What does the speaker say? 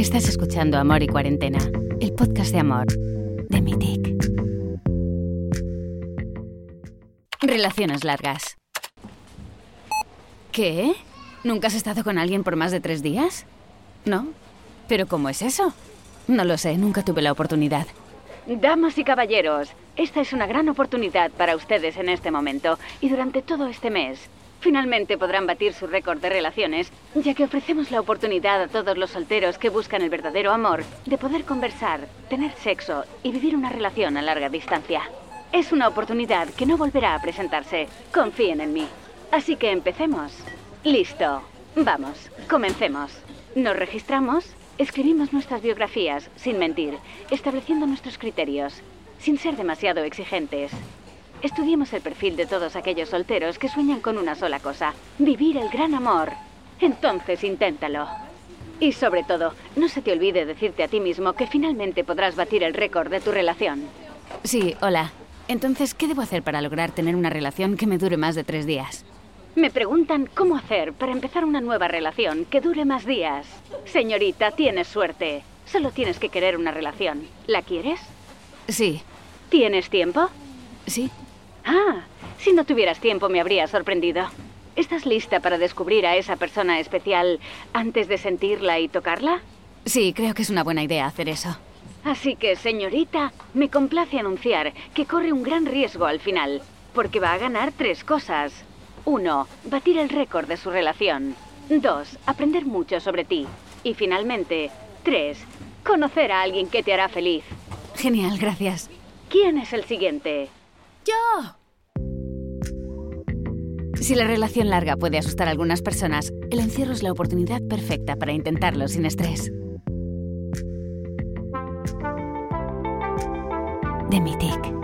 Estás escuchando Amor y Cuarentena, el podcast de amor de Mitic. Relaciones largas. ¿Qué? ¿Nunca has estado con alguien por más de tres días? ¿No? ¿Pero cómo es eso? No lo sé, nunca tuve la oportunidad. Damas y caballeros, esta es una gran oportunidad para ustedes en este momento y durante todo este mes. Finalmente podrán batir su récord de relaciones, ya que ofrecemos la oportunidad a todos los solteros que buscan el verdadero amor de poder conversar, tener sexo y vivir una relación a larga distancia. Es una oportunidad que no volverá a presentarse. Confíen en mí. Así que empecemos. Listo. Vamos, comencemos. Nos registramos, escribimos nuestras biografías, sin mentir, estableciendo nuestros criterios, sin ser demasiado exigentes. Estudiemos el perfil de todos aquellos solteros que sueñan con una sola cosa, vivir el gran amor. Entonces inténtalo. Y sobre todo, no se te olvide decirte a ti mismo que finalmente podrás batir el récord de tu relación. Sí, hola. Entonces, ¿qué debo hacer para lograr tener una relación que me dure más de tres días? Me preguntan cómo hacer para empezar una nueva relación que dure más días. Señorita, tienes suerte. Solo tienes que querer una relación. ¿La quieres? Sí, ¿Tienes tiempo? sí. Ah, si no tuvieras tiempo me habría sorprendido. ¿Estás lista para descubrir a esa persona especial antes de sentirla y tocarla? Sí, creo que es una buena idea hacer eso. Así que, señorita, me complace anunciar que corre un gran riesgo al final, porque va a ganar tres cosas. Uno, batir el récord de su relación. Dos, aprender mucho sobre ti. Y finalmente, tres, conocer a alguien que te hará feliz. Genial, gracias. ¿Quién es el siguiente? ¡Yo! Si la relación larga puede asustar a algunas personas, el encierro es la oportunidad perfecta para intentarlo sin estrés. De Mitic.